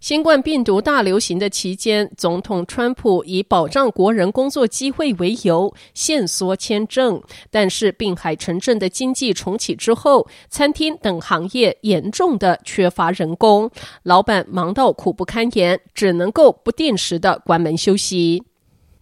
新冠病毒大流行的期间，总统川普以保障国人工作机会为由，限缩签证。但是，滨海城镇的经济重启之后，餐厅等行业严重的缺乏人工，老板忙到苦不堪言，只能够不定时的关门休息。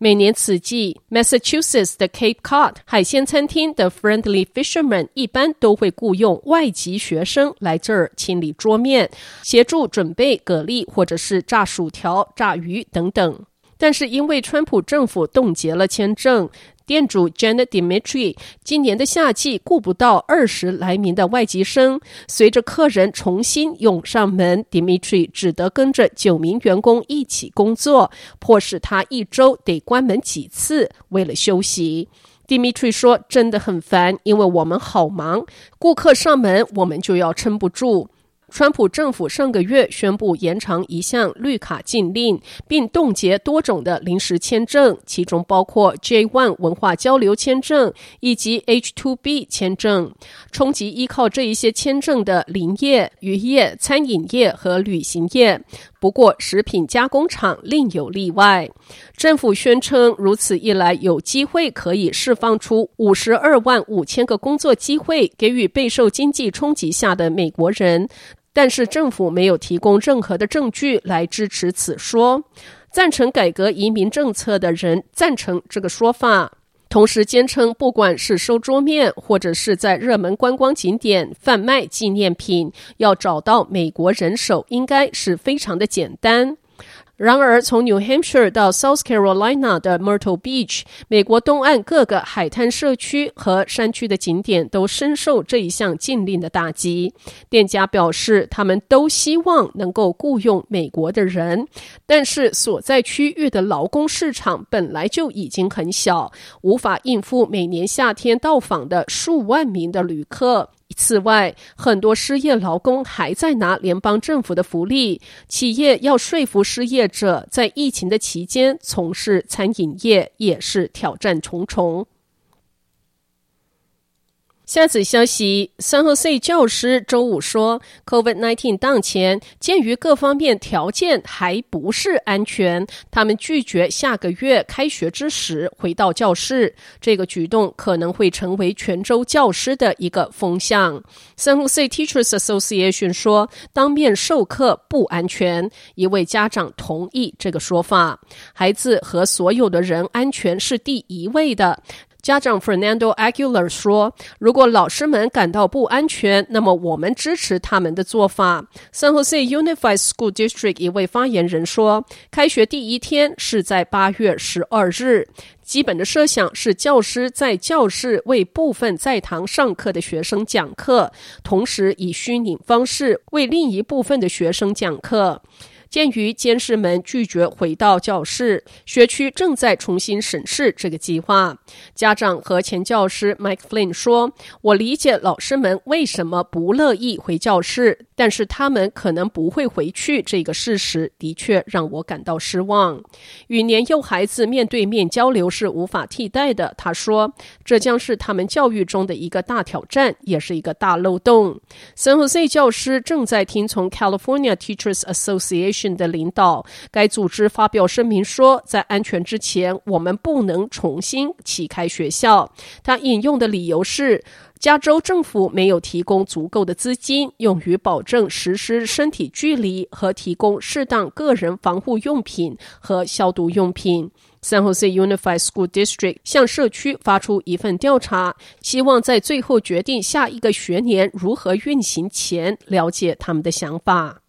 每年此季，Massachusetts 的 Cape Cod 海鲜餐厅的 Friendly Fisherman 一般都会雇佣外籍学生来这儿清理桌面，协助准备蛤蜊或者是炸薯条、炸鱼等等。但是因为川普政府冻结了签证。店主 Janet Dimitri 今年的夏季雇不到二十来名的外籍生，随着客人重新涌上门，Dimitri 只得跟着九名员工一起工作，迫使他一周得关门几次，为了休息。Dimitri 说：“真的很烦，因为我们好忙，顾客上门，我们就要撑不住。”川普政府上个月宣布延长一项绿卡禁令，并冻结多种的临时签证，其中包括 J-1 文化交流签证以及 H-2B 签证，冲击依靠这一些签证的林业、渔业、餐饮业和旅行业。不过，食品加工厂另有例外。政府宣称，如此一来，有机会可以释放出五十二万五千个工作机会，给予备受经济冲击下的美国人。但是政府没有提供任何的证据来支持此说。赞成改革移民政策的人赞成这个说法，同时坚称，不管是收桌面，或者是在热门观光景点贩卖纪念品，要找到美国人手，应该是非常的简单。然而，从 New Hampshire 到 South Carolina 的 Myrtle Beach，美国东岸各个海滩社区和山区的景点都深受这一项禁令的打击。店家表示，他们都希望能够雇佣美国的人，但是所在区域的劳工市场本来就已经很小，无法应付每年夏天到访的数万名的旅客。此外，很多失业劳工还在拿联邦政府的福利，企业要说服失业者在疫情的期间从事餐饮业，也是挑战重重。下次消息，San Jose 教师周五说，COVID-19 当前，鉴于各方面条件还不是安全，他们拒绝下个月开学之时回到教室。这个举动可能会成为全州教师的一个风向。San Jose Teachers Association 说，当面授课不安全。一位家长同意这个说法，孩子和所有的人安全是第一位的。家长 Fernando Aguilar 说：“如果老师们感到不安全，那么我们支持他们的做法。” San Jose Unified School District 一位发言人说：“开学第一天是在八月十二日，基本的设想是教师在教室为部分在堂上课的学生讲课，同时以虚拟方式为另一部分的学生讲课。”鉴于监事们拒绝回到教室，学区正在重新审视这个计划。家长和前教师 Mike Flynn 说：“我理解老师们为什么不乐意回教室，但是他们可能不会回去。这个事实的确让我感到失望。与年幼孩子面对面交流是无法替代的。”他说：“这将是他们教育中的一个大挑战，也是一个大漏洞。” San Jose 教师正在听从 California Teachers Association。的领导，该组织发表声明说，在安全之前，我们不能重新启开学校。他引用的理由是，加州政府没有提供足够的资金用于保证实施身体距离和提供适当个人防护用品和消毒用品。San Jose Unified School District 向社区发出一份调查，希望在最后决定下一个学年如何运行前，了解他们的想法。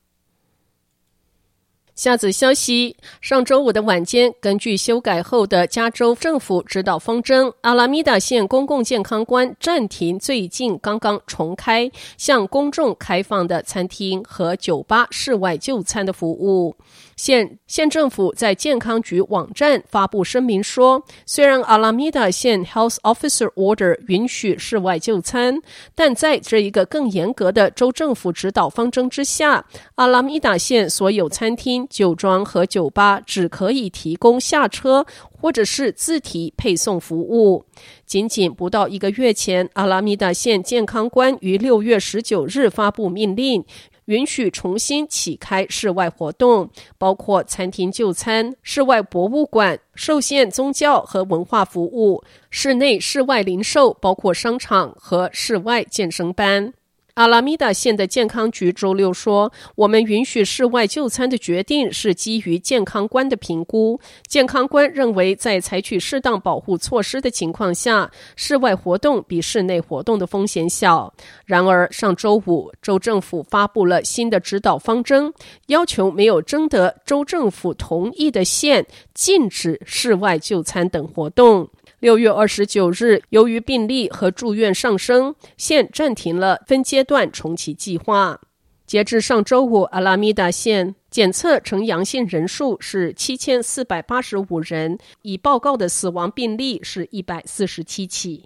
下子消息，上周五的晚间，根据修改后的加州政府指导方针，阿拉米达县公共健康官暂停最近刚刚重开向公众开放的餐厅和酒吧室外就餐的服务。县县政府在健康局网站发布声明说，虽然阿拉米达县 Health Officer Order 允许室外就餐，但在这一个更严格的州政府指导方针之下，阿拉米达县所有餐厅、酒庄和酒吧只可以提供下车或者是自提配送服务。仅仅不到一个月前，阿拉米达县健康官于六月十九日发布命令。允许重新启开室外活动，包括餐厅就餐、室外博物馆、受限宗教和文化服务、室内、室外零售，包括商场和室外健身班。阿拉米达县的健康局周六说：“我们允许室外就餐的决定是基于健康官的评估。健康官认为，在采取适当保护措施的情况下，室外活动比室内活动的风险小。然而，上周五，州政府发布了新的指导方针，要求没有征得州政府同意的县禁止室外就餐等活动。”六月二十九日，由于病例和住院上升，县暂停了分阶段重启计划。截至上周五，阿拉米达县检测呈阳性人数是七千四百八十五人，已报告的死亡病例是一百四十七起。